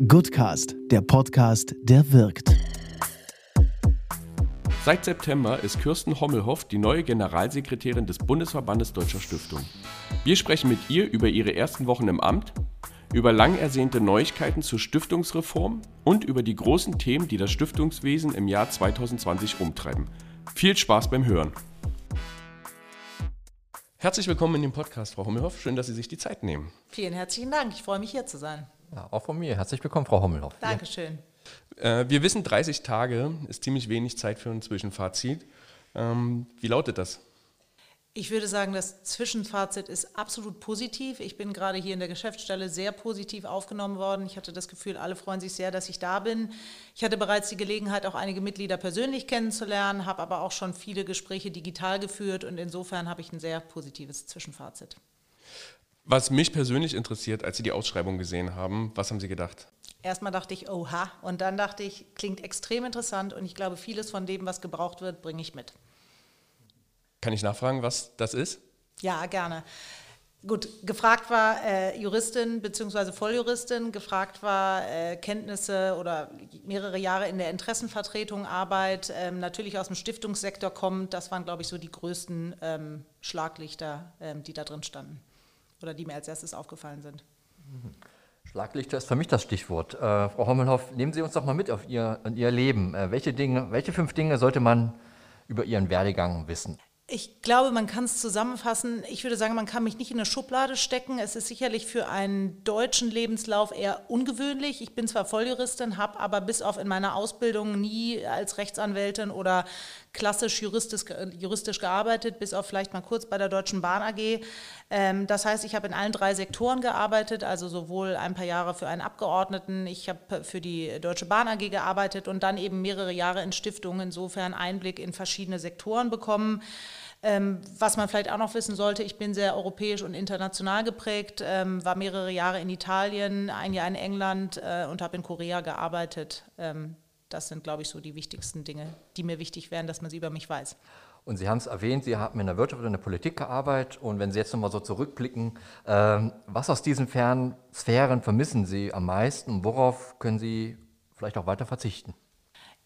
Goodcast, der Podcast, der wirkt. Seit September ist Kirsten Hommelhoff die neue Generalsekretärin des Bundesverbandes Deutscher Stiftungen. Wir sprechen mit ihr über ihre ersten Wochen im Amt, über lang ersehnte Neuigkeiten zur Stiftungsreform und über die großen Themen, die das Stiftungswesen im Jahr 2020 umtreiben. Viel Spaß beim Hören. Herzlich willkommen in dem Podcast, Frau Hommelhoff. Schön, dass Sie sich die Zeit nehmen. Vielen herzlichen Dank. Ich freue mich, hier zu sein. Ja, auch von mir. Herzlich willkommen, Frau Hommelhoff. Dankeschön. Äh, wir wissen, 30 Tage ist ziemlich wenig Zeit für ein Zwischenfazit. Ähm, wie lautet das? Ich würde sagen, das Zwischenfazit ist absolut positiv. Ich bin gerade hier in der Geschäftsstelle sehr positiv aufgenommen worden. Ich hatte das Gefühl, alle freuen sich sehr, dass ich da bin. Ich hatte bereits die Gelegenheit, auch einige Mitglieder persönlich kennenzulernen, habe aber auch schon viele Gespräche digital geführt und insofern habe ich ein sehr positives Zwischenfazit. Was mich persönlich interessiert, als Sie die Ausschreibung gesehen haben, was haben Sie gedacht? Erstmal dachte ich, oha, und dann dachte ich, klingt extrem interessant und ich glaube, vieles von dem, was gebraucht wird, bringe ich mit. Kann ich nachfragen, was das ist? Ja, gerne. Gut, gefragt war äh, Juristin bzw. Volljuristin, gefragt war äh, Kenntnisse oder mehrere Jahre in der Interessenvertretung Arbeit, ähm, natürlich aus dem Stiftungssektor kommt. Das waren, glaube ich, so die größten ähm, Schlaglichter, ähm, die da drin standen oder die mir als erstes aufgefallen sind. Schlaglichter ist für mich das Stichwort. Äh, Frau Hommelhoff, nehmen Sie uns doch mal mit auf Ihr, in Ihr Leben. Äh, welche, Dinge, welche fünf Dinge sollte man über Ihren Werdegang wissen? Ich glaube, man kann es zusammenfassen. Ich würde sagen, man kann mich nicht in eine Schublade stecken. Es ist sicherlich für einen deutschen Lebenslauf eher ungewöhnlich. Ich bin zwar Volljuristin, habe aber bis auf in meiner Ausbildung nie als Rechtsanwältin oder klassisch juristisch, juristisch gearbeitet, bis auf vielleicht mal kurz bei der Deutschen Bahn AG. Ähm, das heißt, ich habe in allen drei Sektoren gearbeitet, also sowohl ein paar Jahre für einen Abgeordneten, ich habe für die Deutsche Bahn AG gearbeitet und dann eben mehrere Jahre in Stiftungen, insofern Einblick in verschiedene Sektoren bekommen. Ähm, was man vielleicht auch noch wissen sollte, ich bin sehr europäisch und international geprägt, ähm, war mehrere Jahre in Italien, ein Jahr in England äh, und habe in Korea gearbeitet. Ähm, das sind, glaube ich, so die wichtigsten Dinge, die mir wichtig wären, dass man sie über mich weiß. Und Sie haben es erwähnt, Sie haben in der Wirtschaft und in der Politik gearbeitet. Und wenn Sie jetzt nochmal so zurückblicken, äh, was aus diesen fernen Sphären vermissen Sie am meisten und worauf können Sie vielleicht auch weiter verzichten?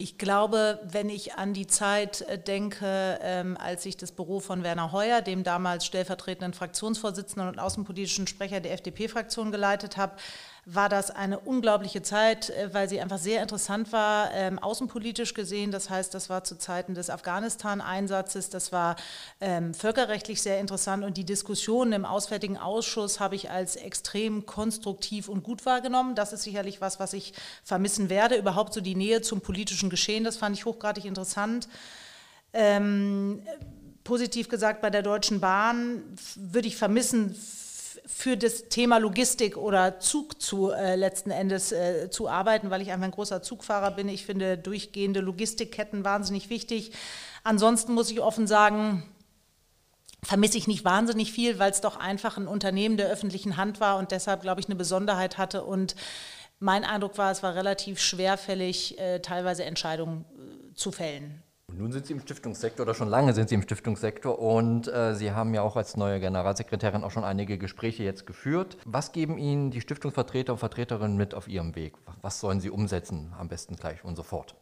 Ich glaube, wenn ich an die Zeit äh, denke, ähm, als ich das Büro von Werner Heuer, dem damals stellvertretenden Fraktionsvorsitzenden und außenpolitischen Sprecher der FDP-Fraktion geleitet habe, war das eine unglaubliche Zeit, äh, weil sie einfach sehr interessant war, ähm, außenpolitisch gesehen. Das heißt, das war zu Zeiten des Afghanistan-Einsatzes, das war ähm, völkerrechtlich sehr interessant und die Diskussionen im Auswärtigen Ausschuss habe ich als extrem konstruktiv und gut wahrgenommen. Das ist sicherlich was, was ich vermissen werde. Überhaupt so die Nähe zum politischen Geschehen, das fand ich hochgradig interessant. Ähm, positiv gesagt, bei der Deutschen Bahn würde ich vermissen, für das Thema Logistik oder Zug zu äh, letzten Endes äh, zu arbeiten, weil ich einfach ein großer Zugfahrer bin. Ich finde durchgehende Logistikketten wahnsinnig wichtig. Ansonsten muss ich offen sagen, vermisse ich nicht wahnsinnig viel, weil es doch einfach ein Unternehmen der öffentlichen Hand war und deshalb, glaube ich, eine Besonderheit hatte. Und mein Eindruck war, es war relativ schwerfällig, äh, teilweise Entscheidungen äh, zu fällen. Nun sind Sie im Stiftungssektor oder schon lange sind Sie im Stiftungssektor und äh, Sie haben ja auch als neue Generalsekretärin auch schon einige Gespräche jetzt geführt. Was geben Ihnen die Stiftungsvertreter und Vertreterinnen mit auf Ihrem Weg? Was sollen Sie umsetzen, am besten gleich und sofort?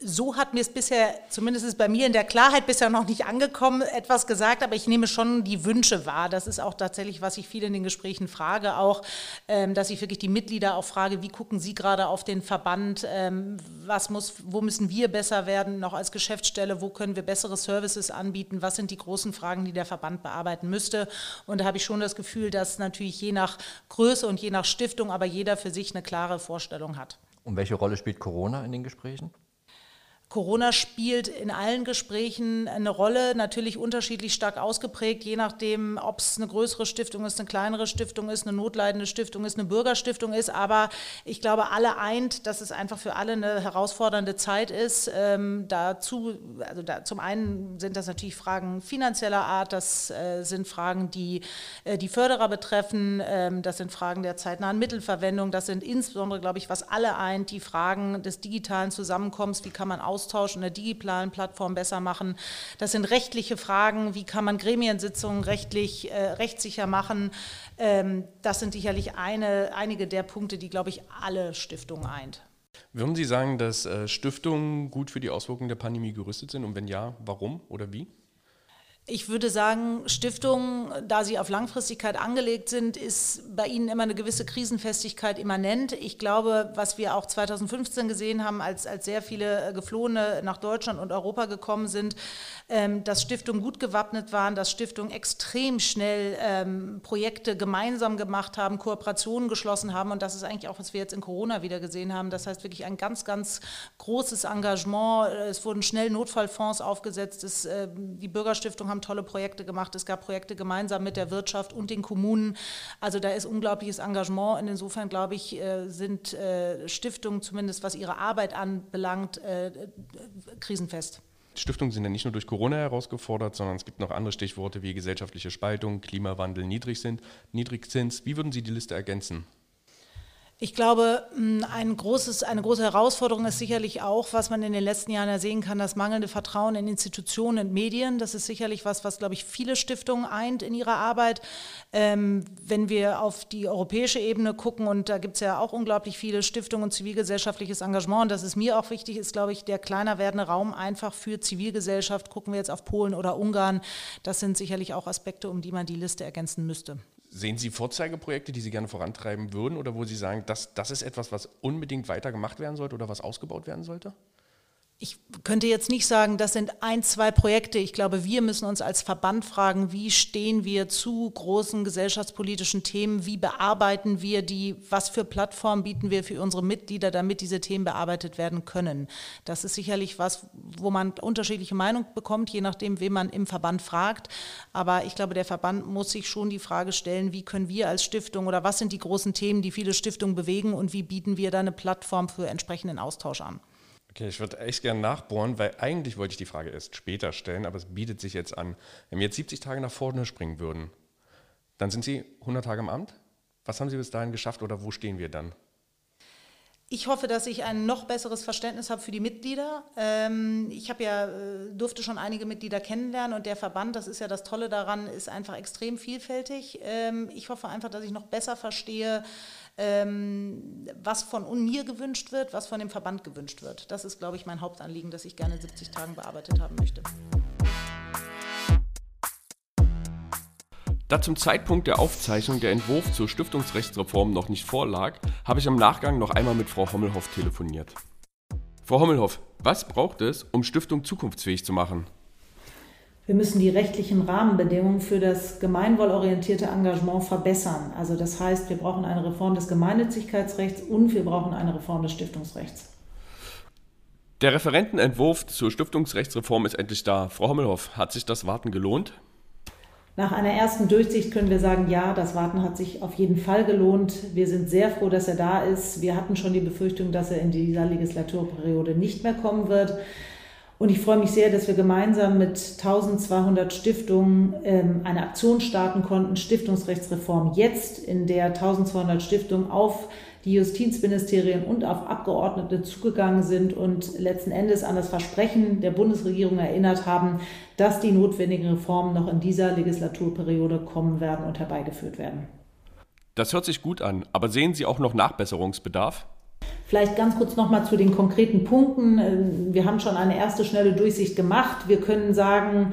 So hat mir es bisher, zumindest ist bei mir in der Klarheit bisher noch nicht angekommen, etwas gesagt, aber ich nehme schon die Wünsche wahr. Das ist auch tatsächlich, was ich viel in den Gesprächen frage, auch, ähm, dass ich wirklich die Mitglieder auch frage, wie gucken Sie gerade auf den Verband, ähm, was muss, wo müssen wir besser werden, noch als Geschäftsstelle, wo können wir bessere Services anbieten, was sind die großen Fragen, die der Verband bearbeiten müsste. Und da habe ich schon das Gefühl, dass natürlich je nach Größe und je nach Stiftung, aber jeder für sich eine klare Vorstellung hat. Und welche Rolle spielt Corona in den Gesprächen? Corona spielt in allen Gesprächen eine Rolle, natürlich unterschiedlich stark ausgeprägt, je nachdem, ob es eine größere Stiftung ist, eine kleinere Stiftung ist, eine notleidende Stiftung ist, eine Bürgerstiftung ist. Aber ich glaube, alle eint, dass es einfach für alle eine herausfordernde Zeit ist. Ähm, dazu, also da, zum einen sind das natürlich Fragen finanzieller Art, das äh, sind Fragen, die äh, die Förderer betreffen, ähm, das sind Fragen der zeitnahen Mittelverwendung, das sind insbesondere, glaube ich, was alle eint, die Fragen des digitalen Zusammenkommens, wie kann man aus Austausch in der digitalen Plattform besser machen. Das sind rechtliche Fragen, wie kann man Gremiensitzungen rechtlich, äh, rechtssicher machen. Ähm, das sind sicherlich eine, einige der Punkte, die, glaube ich, alle Stiftungen eint. Würden Sie sagen, dass äh, Stiftungen gut für die Auswirkungen der Pandemie gerüstet sind? Und wenn ja, warum oder wie? Ich würde sagen, Stiftungen, da sie auf Langfristigkeit angelegt sind, ist bei ihnen immer eine gewisse Krisenfestigkeit immanent. Ich glaube, was wir auch 2015 gesehen haben, als, als sehr viele äh, Geflohene nach Deutschland und Europa gekommen sind, ähm, dass Stiftungen gut gewappnet waren, dass Stiftungen extrem schnell ähm, Projekte gemeinsam gemacht haben, Kooperationen geschlossen haben. Und das ist eigentlich auch, was wir jetzt in Corona wieder gesehen haben. Das heißt wirklich ein ganz, ganz großes Engagement. Es wurden schnell Notfallfonds aufgesetzt. Es, äh, die Bürgerstiftung haben tolle Projekte gemacht. Es gab Projekte gemeinsam mit der Wirtschaft und den Kommunen. Also da ist unglaubliches Engagement. Und insofern, glaube ich, äh, sind äh, Stiftungen zumindest, was ihre Arbeit anbelangt, äh, krisenfest. Stiftungen sind ja nicht nur durch Corona herausgefordert, sondern es gibt noch andere Stichworte wie gesellschaftliche Spaltung, Klimawandel, Niedrigzins. Wie würden Sie die Liste ergänzen? Ich glaube, ein großes, eine große Herausforderung ist sicherlich auch, was man in den letzten Jahren ja sehen kann, das mangelnde Vertrauen in Institutionen und Medien. Das ist sicherlich was, was, glaube ich, viele Stiftungen eint in ihrer Arbeit. Ähm, wenn wir auf die europäische Ebene gucken, und da gibt es ja auch unglaublich viele Stiftungen und zivilgesellschaftliches Engagement, und das ist mir auch wichtig, ist, glaube ich, der kleiner werdende Raum einfach für Zivilgesellschaft. Gucken wir jetzt auf Polen oder Ungarn. Das sind sicherlich auch Aspekte, um die man die Liste ergänzen müsste. Sehen Sie Vorzeigeprojekte, die Sie gerne vorantreiben würden oder wo Sie sagen, das, das ist etwas, was unbedingt weiter gemacht werden sollte oder was ausgebaut werden sollte? Ich könnte jetzt nicht sagen, das sind ein, zwei Projekte. Ich glaube, wir müssen uns als Verband fragen, wie stehen wir zu großen gesellschaftspolitischen Themen, wie bearbeiten wir die, was für Plattformen bieten wir für unsere Mitglieder, damit diese Themen bearbeitet werden können. Das ist sicherlich was, wo man unterschiedliche Meinungen bekommt, je nachdem, wen man im Verband fragt. Aber ich glaube, der Verband muss sich schon die Frage stellen, wie können wir als Stiftung oder was sind die großen Themen, die viele Stiftungen bewegen und wie bieten wir da eine Plattform für entsprechenden Austausch an. Okay, ich würde echt gerne nachbohren, weil eigentlich wollte ich die Frage erst später stellen, aber es bietet sich jetzt an. Wenn wir jetzt 70 Tage nach vorne springen würden, dann sind Sie 100 Tage im Amt. Was haben Sie bis dahin geschafft oder wo stehen wir dann? Ich hoffe, dass ich ein noch besseres Verständnis habe für die Mitglieder. Ähm, ich habe ja, äh, durfte schon einige Mitglieder kennenlernen und der Verband, das ist ja das Tolle daran, ist einfach extrem vielfältig. Ähm, ich hoffe einfach, dass ich noch besser verstehe, was von mir gewünscht wird, was von dem Verband gewünscht wird. Das ist, glaube ich, mein Hauptanliegen, das ich gerne in 70 Tagen bearbeitet haben möchte. Da zum Zeitpunkt der Aufzeichnung der Entwurf zur Stiftungsrechtsreform noch nicht vorlag, habe ich im Nachgang noch einmal mit Frau Hommelhoff telefoniert. Frau Hommelhoff, was braucht es, um Stiftung zukunftsfähig zu machen? Wir müssen die rechtlichen Rahmenbedingungen für das gemeinwohlorientierte Engagement verbessern. Also das heißt, wir brauchen eine Reform des Gemeinnützigkeitsrechts und wir brauchen eine Reform des Stiftungsrechts. Der Referentenentwurf zur Stiftungsrechtsreform ist endlich da. Frau Hommelhoff, hat sich das Warten gelohnt? Nach einer ersten Durchsicht können wir sagen, ja, das Warten hat sich auf jeden Fall gelohnt. Wir sind sehr froh, dass er da ist. Wir hatten schon die Befürchtung, dass er in dieser Legislaturperiode nicht mehr kommen wird. Und ich freue mich sehr, dass wir gemeinsam mit 1200 Stiftungen ähm, eine Aktion starten konnten, Stiftungsrechtsreform jetzt, in der 1200 Stiftungen auf die Justizministerien und auf Abgeordnete zugegangen sind und letzten Endes an das Versprechen der Bundesregierung erinnert haben, dass die notwendigen Reformen noch in dieser Legislaturperiode kommen werden und herbeigeführt werden. Das hört sich gut an, aber sehen Sie auch noch Nachbesserungsbedarf? Vielleicht ganz kurz nochmal zu den konkreten Punkten. Ähm, wir haben schon eine erste schnelle Durchsicht gemacht. Wir können sagen,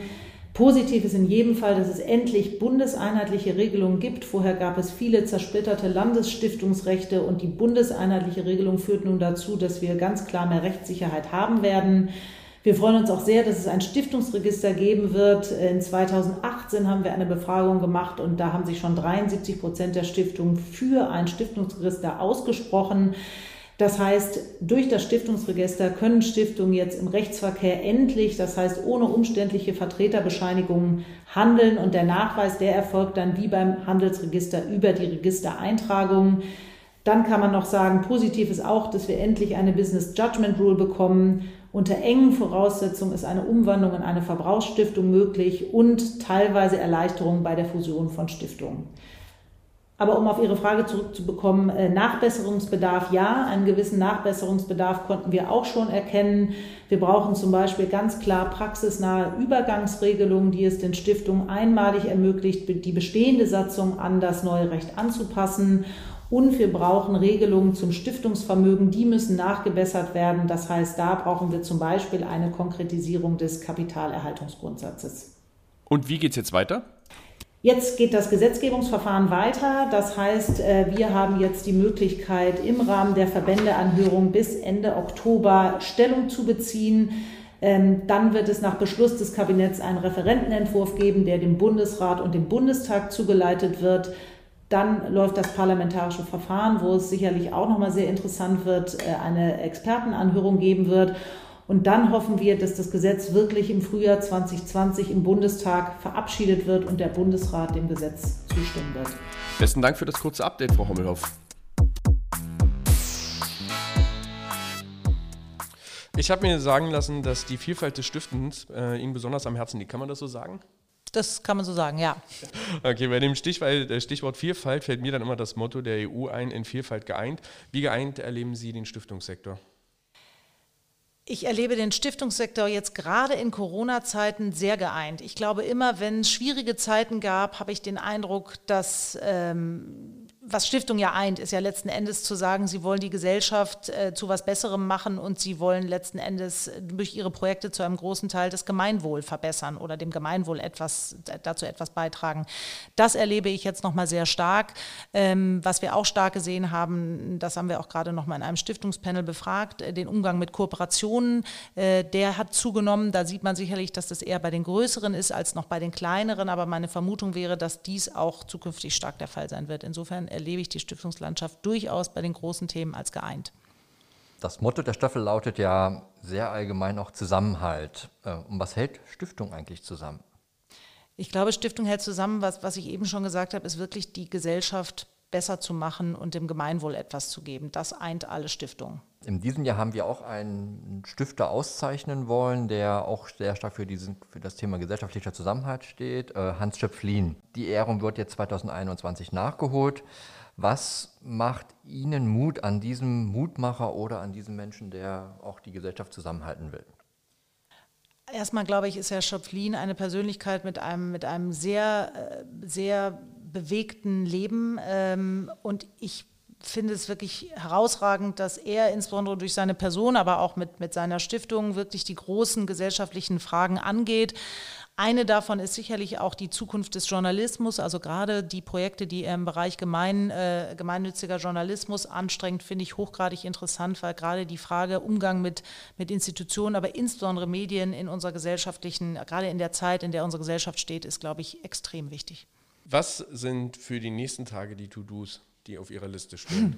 Positiv ist in jedem Fall, dass es endlich bundeseinheitliche Regelungen gibt. Vorher gab es viele zersplitterte Landesstiftungsrechte und die bundeseinheitliche Regelung führt nun dazu, dass wir ganz klar mehr Rechtssicherheit haben werden. Wir freuen uns auch sehr, dass es ein Stiftungsregister geben wird. In 2018 haben wir eine Befragung gemacht und da haben sich schon 73 Prozent der Stiftungen für ein Stiftungsregister ausgesprochen. Das heißt, durch das Stiftungsregister können Stiftungen jetzt im Rechtsverkehr endlich, das heißt ohne umständliche Vertreterbescheinigungen, handeln und der Nachweis, der erfolgt dann wie beim Handelsregister über die Registereintragungen. Dann kann man noch sagen, positiv ist auch, dass wir endlich eine Business Judgment Rule bekommen. Unter engen Voraussetzungen ist eine Umwandlung in eine Verbrauchsstiftung möglich und teilweise Erleichterung bei der Fusion von Stiftungen. Aber um auf Ihre Frage zurückzubekommen, äh, Nachbesserungsbedarf ja, einen gewissen Nachbesserungsbedarf konnten wir auch schon erkennen. Wir brauchen zum Beispiel ganz klar praxisnahe Übergangsregelungen, die es den Stiftungen einmalig ermöglicht, die bestehende Satzung an das neue Recht anzupassen. Und wir brauchen Regelungen zum Stiftungsvermögen, die müssen nachgebessert werden. Das heißt, da brauchen wir zum Beispiel eine Konkretisierung des Kapitalerhaltungsgrundsatzes. Und wie geht es jetzt weiter? Jetzt geht das Gesetzgebungsverfahren weiter. Das heißt, äh, wir haben jetzt die Möglichkeit, im Rahmen der Verbändeanhörung bis Ende Oktober Stellung zu beziehen. Ähm, dann wird es nach Beschluss des Kabinetts einen Referentenentwurf geben, der dem Bundesrat und dem Bundestag zugeleitet wird. Dann läuft das parlamentarische Verfahren, wo es sicherlich auch nochmal sehr interessant wird, äh, eine Expertenanhörung geben wird. Und dann hoffen wir, dass das Gesetz wirklich im Frühjahr 2020 im Bundestag verabschiedet wird und der Bundesrat dem Gesetz zustimmen wird. Besten Dank für das kurze Update, Frau Hommelhoff. Ich habe mir sagen lassen, dass die Vielfalt des Stiftens äh, Ihnen besonders am Herzen liegt. Kann man das so sagen? Das kann man so sagen, ja. Okay, bei dem Stichwort, äh, Stichwort Vielfalt fällt mir dann immer das Motto der EU ein, in Vielfalt geeint. Wie geeint erleben Sie den Stiftungssektor? Ich erlebe den Stiftungssektor jetzt gerade in Corona-Zeiten sehr geeint. Ich glaube, immer wenn es schwierige Zeiten gab, habe ich den Eindruck, dass ähm, was Stiftung ja eint, ist ja letzten Endes zu sagen, sie wollen die Gesellschaft äh, zu was Besserem machen und sie wollen letzten Endes durch ihre Projekte zu einem großen Teil das Gemeinwohl verbessern oder dem Gemeinwohl etwas, dazu etwas beitragen. Das erlebe ich jetzt nochmal sehr stark. Ähm, was wir auch stark gesehen haben, das haben wir auch gerade nochmal in einem Stiftungspanel befragt, äh, den Umgang mit Kooperationen, äh, der hat zugenommen. Da sieht man sicherlich, dass das eher bei den größeren ist als noch bei den kleineren, aber meine Vermutung wäre, dass dies auch zukünftig stark der Fall sein wird. Insofern erlebe ich die Stiftungslandschaft durchaus bei den großen Themen als geeint. Das Motto der Staffel lautet ja sehr allgemein auch Zusammenhalt. Äh, und was hält Stiftung eigentlich zusammen? Ich glaube, Stiftung hält zusammen, was, was ich eben schon gesagt habe, ist wirklich die Gesellschaft besser zu machen und dem Gemeinwohl etwas zu geben. Das eint alle Stiftungen. In diesem Jahr haben wir auch einen Stifter auszeichnen wollen, der auch sehr stark für, diesen, für das Thema gesellschaftlicher Zusammenhalt steht, äh, Hans Schöpflin. Die Ehrung wird jetzt 2021 nachgeholt. Was macht Ihnen Mut an diesem Mutmacher oder an diesem Menschen, der auch die Gesellschaft zusammenhalten will? Erstmal glaube ich, ist Herr Schöpflin eine Persönlichkeit mit einem, mit einem sehr, äh, sehr bewegten Leben. Ähm, und ich finde es wirklich herausragend, dass er insbesondere durch seine Person, aber auch mit, mit seiner Stiftung wirklich die großen gesellschaftlichen Fragen angeht. Eine davon ist sicherlich auch die Zukunft des Journalismus, also gerade die Projekte, die er im Bereich gemein, äh, gemeinnütziger Journalismus anstrengt, finde ich hochgradig interessant, weil gerade die Frage Umgang mit, mit Institutionen, aber insbesondere Medien in unserer gesellschaftlichen, gerade in der Zeit, in der unsere Gesellschaft steht, ist, glaube ich, extrem wichtig. Was sind für die nächsten Tage die To-Dos, die auf Ihrer Liste stehen?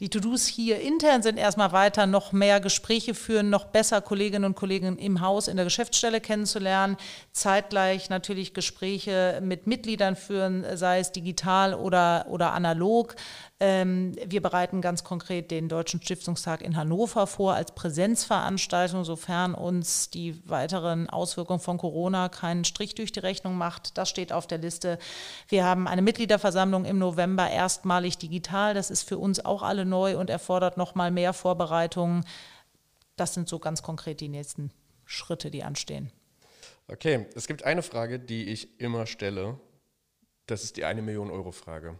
Die To-Dos hier intern sind erstmal weiter, noch mehr Gespräche führen, noch besser Kolleginnen und Kollegen im Haus, in der Geschäftsstelle kennenzulernen, zeitgleich natürlich Gespräche mit Mitgliedern führen, sei es digital oder, oder analog. Ähm, wir bereiten ganz konkret den Deutschen Stiftungstag in Hannover vor als Präsenzveranstaltung, sofern uns die weiteren Auswirkungen von Corona keinen Strich durch die Rechnung macht. Das steht auf der Liste. Wir haben eine Mitgliederversammlung im November erstmalig digital. Das ist für uns auch alle neu und erfordert noch mal mehr Vorbereitungen. Das sind so ganz konkret die nächsten Schritte, die anstehen. Okay, es gibt eine Frage, die ich immer stelle. Das ist die eine Million Euro Frage.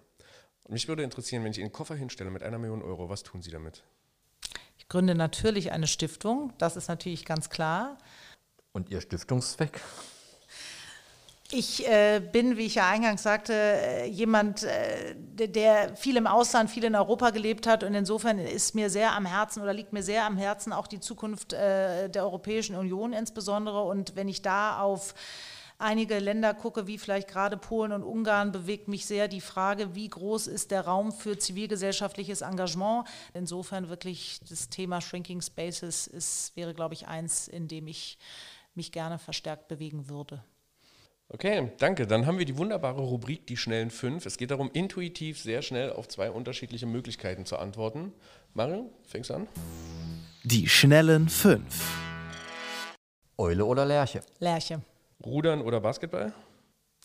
Und mich würde interessieren, wenn ich Ihnen einen Koffer hinstelle mit einer Million Euro, was tun Sie damit? Ich gründe natürlich eine Stiftung, das ist natürlich ganz klar. Und Ihr Stiftungszweck? Ich äh, bin, wie ich ja eingangs sagte, äh, jemand, äh, der viel im Ausland, viel in Europa gelebt hat. Und insofern ist mir sehr am Herzen oder liegt mir sehr am Herzen auch die Zukunft äh, der Europäischen Union insbesondere. Und wenn ich da auf einige Länder gucke, wie vielleicht gerade Polen und Ungarn, bewegt mich sehr die Frage, wie groß ist der Raum für zivilgesellschaftliches Engagement. Insofern wirklich das Thema Shrinking Spaces ist, wäre, glaube ich, eins, in dem ich mich gerne verstärkt bewegen würde. Okay, danke. Dann haben wir die wunderbare Rubrik Die schnellen fünf. Es geht darum, intuitiv sehr schnell auf zwei unterschiedliche Möglichkeiten zu antworten. Mario, fängst an? Die schnellen fünf. Eule oder Lerche? Lerche. Rudern oder Basketball?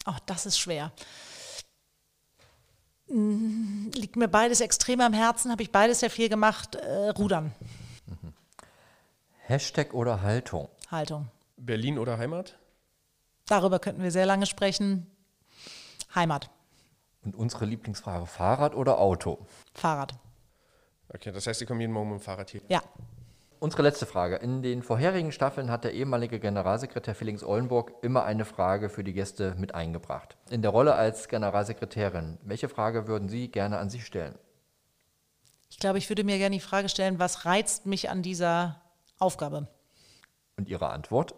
Ach, das ist schwer. Liegt mir beides extrem am Herzen, habe ich beides sehr viel gemacht. Äh, Rudern. Hashtag oder Haltung? Haltung. Berlin oder Heimat? Darüber könnten wir sehr lange sprechen. Heimat. Und unsere Lieblingsfrage, Fahrrad oder Auto? Fahrrad. Okay, das heißt, Sie kommen jeden Morgen mit dem Fahrrad hier. Ja. Unsere letzte Frage. In den vorherigen Staffeln hat der ehemalige Generalsekretär Felix Ollenburg immer eine Frage für die Gäste mit eingebracht. In der Rolle als Generalsekretärin, welche Frage würden Sie gerne an Sie stellen? Ich glaube, ich würde mir gerne die Frage stellen, was reizt mich an dieser Aufgabe? Und Ihre Antwort?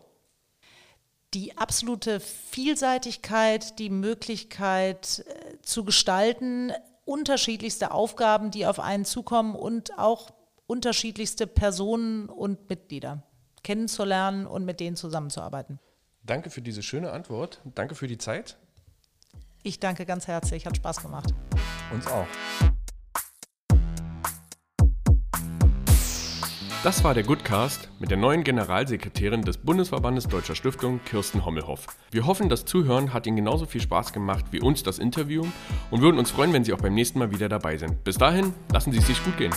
Die absolute Vielseitigkeit, die Möglichkeit äh, zu gestalten, unterschiedlichste Aufgaben, die auf einen zukommen und auch unterschiedlichste Personen und Mitglieder kennenzulernen und mit denen zusammenzuarbeiten. Danke für diese schöne Antwort. Danke für die Zeit. Ich danke ganz herzlich, hat Spaß gemacht. Uns auch. Das war der Goodcast mit der neuen Generalsekretärin des Bundesverbandes Deutscher Stiftung, Kirsten Hommelhoff. Wir hoffen, das Zuhören hat Ihnen genauso viel Spaß gemacht wie uns das Interview und würden uns freuen, wenn Sie auch beim nächsten Mal wieder dabei sind. Bis dahin, lassen Sie es sich gut gehen.